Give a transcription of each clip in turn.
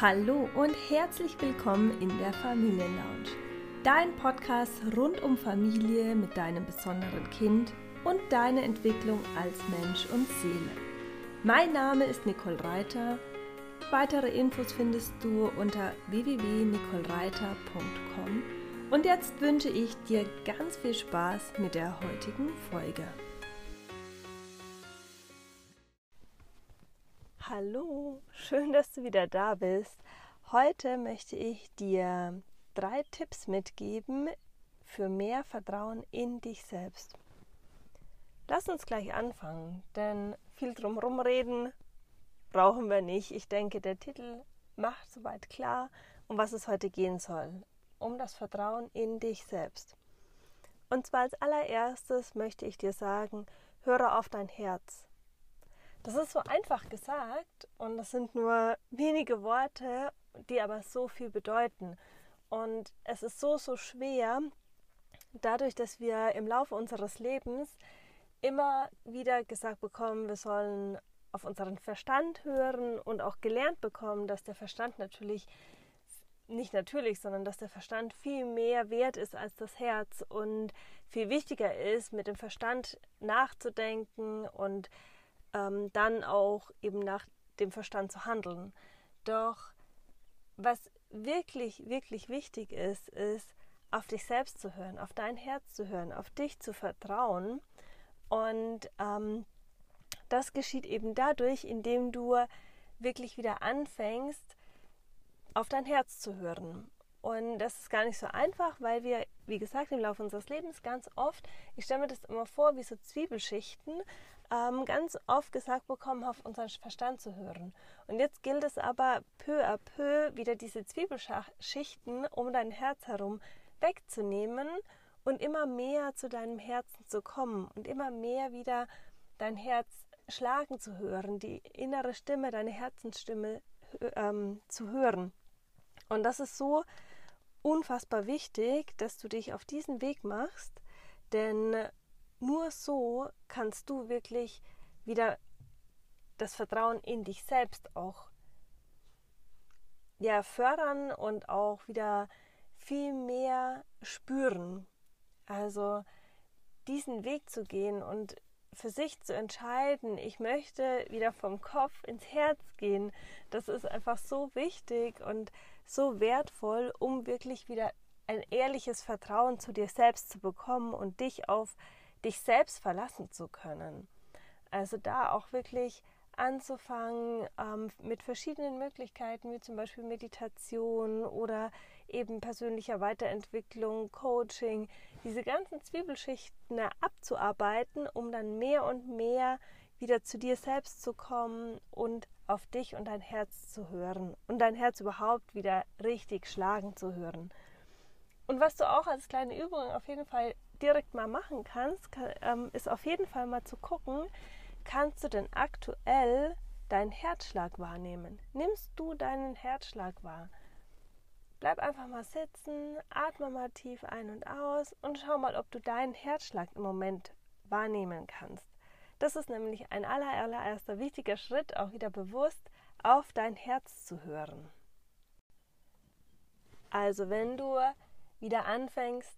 Hallo und herzlich willkommen in der Familienlounge. Dein Podcast rund um Familie mit deinem besonderen Kind und deine Entwicklung als Mensch und Seele. Mein Name ist Nicole Reiter. Weitere Infos findest du unter www.nicolereiter.com. Und jetzt wünsche ich dir ganz viel Spaß mit der heutigen Folge. Hallo, schön, dass du wieder da bist. Heute möchte ich dir drei Tipps mitgeben für mehr Vertrauen in dich selbst. Lass uns gleich anfangen, denn viel drumherum reden brauchen wir nicht. Ich denke, der Titel macht soweit klar, um was es heute gehen soll. Um das Vertrauen in dich selbst. Und zwar als allererstes möchte ich dir sagen, höre auf dein Herz. Das ist so einfach gesagt und das sind nur wenige Worte, die aber so viel bedeuten. Und es ist so, so schwer, dadurch, dass wir im Laufe unseres Lebens immer wieder gesagt bekommen, wir sollen auf unseren Verstand hören und auch gelernt bekommen, dass der Verstand natürlich nicht natürlich, sondern dass der Verstand viel mehr wert ist als das Herz und viel wichtiger ist, mit dem Verstand nachzudenken und ähm, dann auch eben nach dem Verstand zu handeln. Doch was wirklich, wirklich wichtig ist, ist, auf dich selbst zu hören, auf dein Herz zu hören, auf dich zu vertrauen. Und ähm, das geschieht eben dadurch, indem du wirklich wieder anfängst, auf dein Herz zu hören. Und das ist gar nicht so einfach, weil wir, wie gesagt, im Laufe unseres Lebens ganz oft, ich stelle mir das immer vor, wie so Zwiebelschichten, ähm, ganz oft gesagt bekommen, auf unseren Verstand zu hören. Und jetzt gilt es aber peu à peu wieder diese Zwiebelschichten um dein Herz herum wegzunehmen und immer mehr zu deinem Herzen zu kommen und immer mehr wieder dein Herz schlagen zu hören, die innere Stimme, deine Herzensstimme ähm, zu hören. Und das ist so unfassbar wichtig, dass du dich auf diesen Weg machst, denn nur so kannst du wirklich wieder das Vertrauen in dich selbst auch ja, fördern und auch wieder viel mehr spüren. Also diesen Weg zu gehen und für sich zu entscheiden, ich möchte wieder vom Kopf ins Herz gehen, das ist einfach so wichtig und so wertvoll, um wirklich wieder ein ehrliches Vertrauen zu dir selbst zu bekommen und dich auf dich selbst verlassen zu können. Also da auch wirklich anzufangen ähm, mit verschiedenen Möglichkeiten, wie zum Beispiel Meditation oder eben persönlicher Weiterentwicklung, Coaching, diese ganzen Zwiebelschichten abzuarbeiten, um dann mehr und mehr wieder zu dir selbst zu kommen und auf dich und dein Herz zu hören und dein Herz überhaupt wieder richtig schlagen zu hören. Und was du auch als kleine Übung auf jeden Fall direkt mal machen kannst, kann, ähm, ist auf jeden Fall mal zu gucken, kannst du denn aktuell deinen Herzschlag wahrnehmen? Nimmst du deinen Herzschlag wahr? Bleib einfach mal sitzen, atme mal tief ein und aus und schau mal, ob du deinen Herzschlag im Moment wahrnehmen kannst. Das ist nämlich ein allererster wichtiger Schritt, auch wieder bewusst auf dein Herz zu hören. Also wenn du wieder anfängst,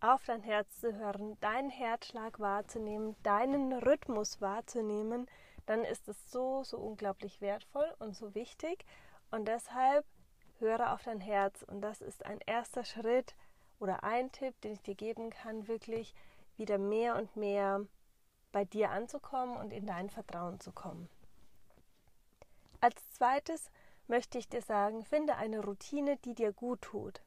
auf dein Herz zu hören, deinen Herzschlag wahrzunehmen, deinen Rhythmus wahrzunehmen, dann ist es so, so unglaublich wertvoll und so wichtig. Und deshalb höre auf dein Herz. Und das ist ein erster Schritt oder ein Tipp, den ich dir geben kann, wirklich wieder mehr und mehr bei dir anzukommen und in dein Vertrauen zu kommen. Als zweites möchte ich dir sagen, finde eine Routine, die dir gut tut.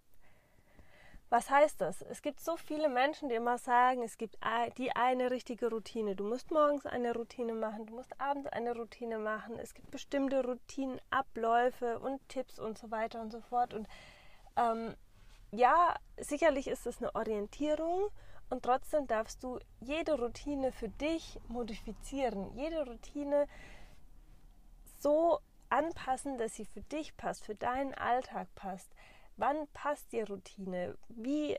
Was heißt das? Es gibt so viele Menschen, die immer sagen, es gibt die eine richtige Routine. Du musst morgens eine Routine machen, du musst abends eine Routine machen. Es gibt bestimmte Routinenabläufe und Tipps und so weiter und so fort. Und ähm, ja, sicherlich ist es eine Orientierung und trotzdem darfst du jede Routine für dich modifizieren. Jede Routine so anpassen, dass sie für dich passt, für deinen Alltag passt. Wann passt die Routine? Wie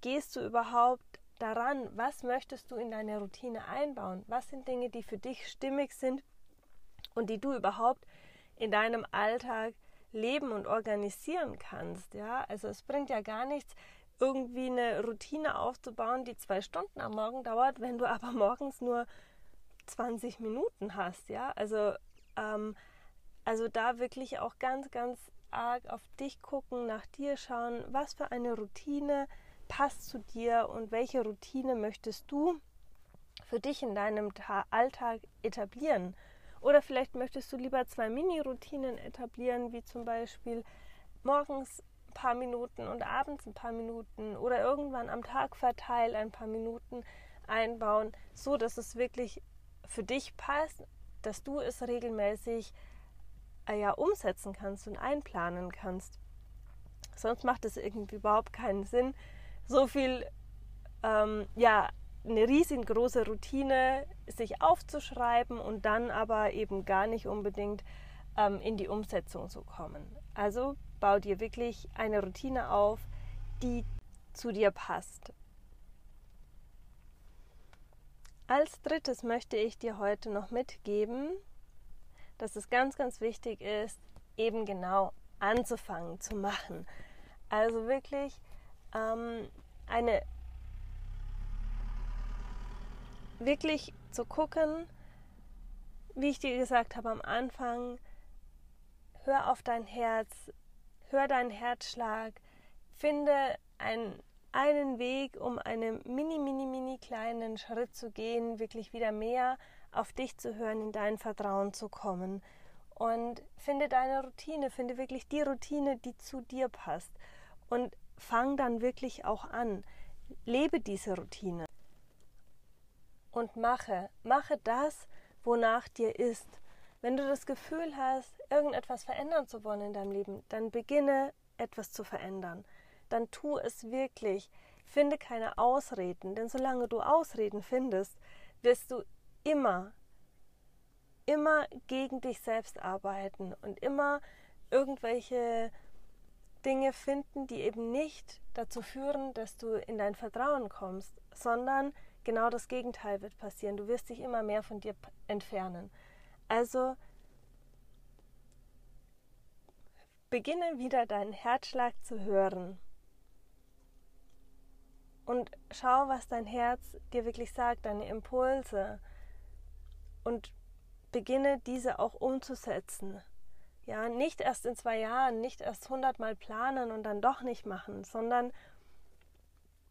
gehst du überhaupt daran? Was möchtest du in deine Routine einbauen? Was sind Dinge, die für dich stimmig sind und die du überhaupt in deinem Alltag leben und organisieren kannst. Ja, also es bringt ja gar nichts, irgendwie eine Routine aufzubauen, die zwei Stunden am Morgen dauert, wenn du aber morgens nur 20 Minuten hast. Ja, also ähm, also da wirklich auch ganz, ganz arg auf dich gucken, nach dir schauen, was für eine Routine passt zu dir und welche Routine möchtest du für dich in deinem Alltag etablieren. Oder vielleicht möchtest du lieber zwei Mini-Routinen etablieren, wie zum Beispiel morgens ein paar Minuten und abends ein paar Minuten oder irgendwann am Tag verteilt ein paar Minuten einbauen, so dass es wirklich für dich passt, dass du es regelmäßig ja umsetzen kannst und einplanen kannst. Sonst macht es irgendwie überhaupt keinen Sinn, so viel, ähm, ja, eine riesengroße Routine sich aufzuschreiben und dann aber eben gar nicht unbedingt ähm, in die Umsetzung zu kommen. Also bau dir wirklich eine Routine auf, die zu dir passt. Als drittes möchte ich dir heute noch mitgeben, dass es ganz, ganz wichtig ist, eben genau anzufangen zu machen. Also wirklich ähm, eine wirklich zu gucken, wie ich dir gesagt habe am Anfang, hör auf dein Herz, hör deinen Herzschlag, finde ein, einen Weg, um einen mini, mini, mini kleinen Schritt zu gehen, wirklich wieder mehr auf dich zu hören, in dein Vertrauen zu kommen. Und finde deine Routine, finde wirklich die Routine, die zu dir passt. Und fang dann wirklich auch an. Lebe diese Routine. Und mache, mache das, wonach dir ist. Wenn du das Gefühl hast, irgendetwas verändern zu wollen in deinem Leben, dann beginne etwas zu verändern. Dann tu es wirklich. Finde keine Ausreden, denn solange du Ausreden findest, wirst du immer, immer gegen dich selbst arbeiten und immer irgendwelche Dinge finden, die eben nicht dazu führen, dass du in dein Vertrauen kommst, sondern genau das Gegenteil wird passieren. Du wirst dich immer mehr von dir entfernen. Also beginne wieder deinen Herzschlag zu hören und schau, was dein Herz dir wirklich sagt, deine Impulse und beginne diese auch umzusetzen. Ja, nicht erst in zwei Jahren, nicht erst hundertmal planen und dann doch nicht machen, sondern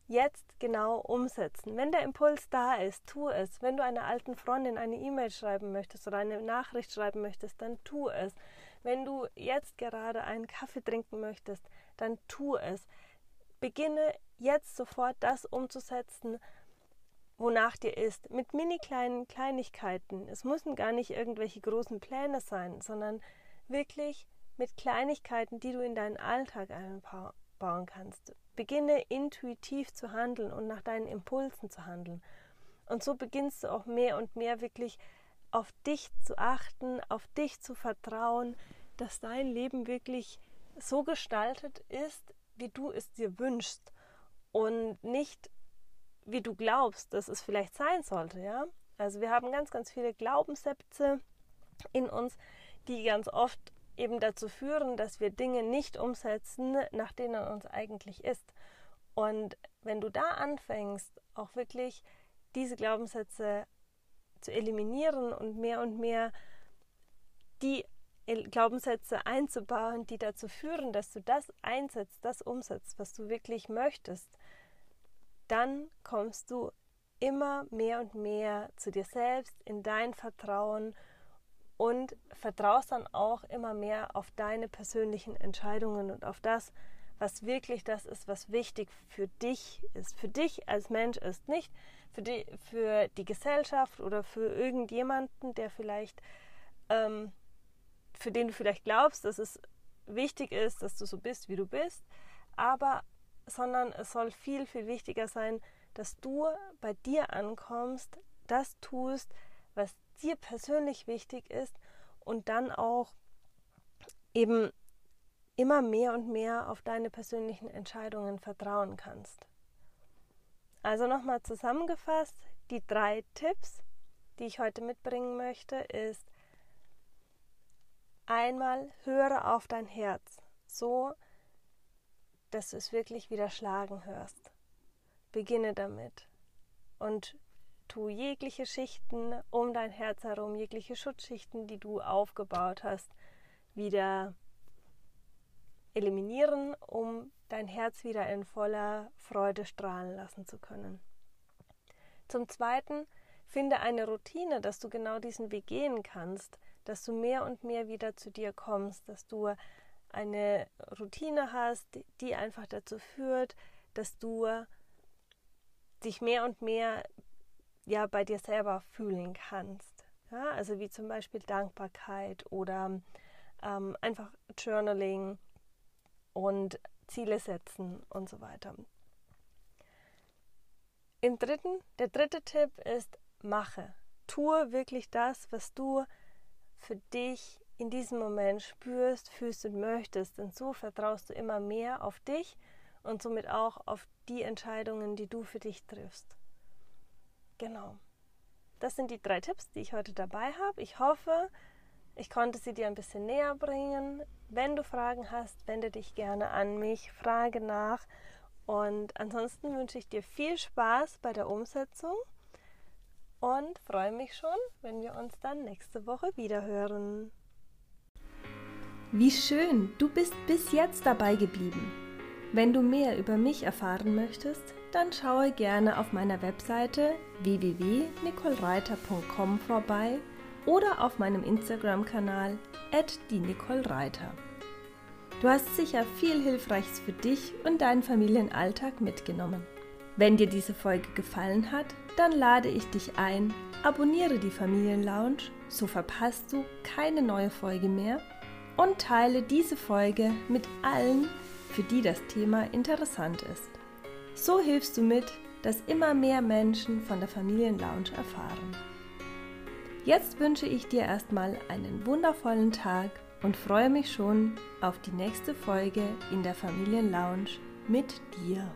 jetzt genau umsetzen. Wenn der Impuls da ist, tu es. Wenn du einer alten Freundin eine E-Mail schreiben möchtest oder eine Nachricht schreiben möchtest, dann tu es. Wenn du jetzt gerade einen Kaffee trinken möchtest, dann tu es. Beginne jetzt sofort das umzusetzen, wonach dir ist, mit mini kleinen Kleinigkeiten. Es müssen gar nicht irgendwelche großen Pläne sein, sondern wirklich mit Kleinigkeiten, die du in deinen Alltag einbauen kannst. Beginne intuitiv zu handeln und nach deinen Impulsen zu handeln. Und so beginnst du auch mehr und mehr wirklich auf dich zu achten, auf dich zu vertrauen, dass dein Leben wirklich so gestaltet ist, wie du es dir wünschst und nicht wie du glaubst, dass es vielleicht sein sollte, ja? Also wir haben ganz, ganz viele Glaubenssätze in uns, die ganz oft eben dazu führen, dass wir Dinge nicht umsetzen, nach denen uns eigentlich ist. Und wenn du da anfängst, auch wirklich diese Glaubenssätze zu eliminieren und mehr und mehr die Glaubenssätze einzubauen, die dazu führen, dass du das einsetzt, das umsetzt, was du wirklich möchtest, dann kommst du immer mehr und mehr zu dir selbst, in dein Vertrauen und vertraust dann auch immer mehr auf deine persönlichen Entscheidungen und auf das, was wirklich das ist, was wichtig für dich ist, für dich als Mensch ist, nicht für die, für die Gesellschaft oder für irgendjemanden, der vielleicht, ähm, für den du vielleicht glaubst, dass es wichtig ist, dass du so bist, wie du bist, aber sondern es soll viel, viel wichtiger sein, dass du bei dir ankommst, das tust, was dir persönlich wichtig ist und dann auch eben immer mehr und mehr auf deine persönlichen Entscheidungen vertrauen kannst. Also nochmal zusammengefasst, die drei Tipps, die ich heute mitbringen möchte, ist, einmal höre auf dein Herz, so dass du es wirklich wieder schlagen hörst. Beginne damit und tu jegliche Schichten um dein Herz herum, jegliche Schutzschichten, die du aufgebaut hast, wieder eliminieren, um dein Herz wieder in voller Freude strahlen lassen zu können. Zum Zweiten, finde eine Routine, dass du genau diesen Weg gehen kannst, dass du mehr und mehr wieder zu dir kommst, dass du eine Routine hast, die einfach dazu führt, dass du dich mehr und mehr ja bei dir selber fühlen kannst. Ja, also wie zum Beispiel Dankbarkeit oder ähm, einfach Journaling und Ziele setzen und so weiter. Im dritten, der dritte Tipp ist, mache. Tue wirklich das, was du für dich in diesem Moment spürst, fühlst und möchtest. Denn so vertraust du immer mehr auf dich und somit auch auf die Entscheidungen, die du für dich triffst. Genau. Das sind die drei Tipps, die ich heute dabei habe. Ich hoffe, ich konnte sie dir ein bisschen näher bringen. Wenn du Fragen hast, wende dich gerne an mich, frage nach. Und ansonsten wünsche ich dir viel Spaß bei der Umsetzung und freue mich schon, wenn wir uns dann nächste Woche wieder hören. Wie schön, du bist bis jetzt dabei geblieben. Wenn du mehr über mich erfahren möchtest, dann schaue gerne auf meiner Webseite www.nicolereiter.com vorbei oder auf meinem Instagram-Kanal die Nicole Reiter. Du hast sicher viel Hilfreiches für dich und deinen Familienalltag mitgenommen. Wenn dir diese Folge gefallen hat, dann lade ich dich ein, abonniere die Familienlounge, so verpasst du keine neue Folge mehr und teile diese Folge mit allen, für die das Thema interessant ist. So hilfst du mit, dass immer mehr Menschen von der Familienlounge erfahren. Jetzt wünsche ich dir erstmal einen wundervollen Tag und freue mich schon auf die nächste Folge in der Familienlounge mit dir.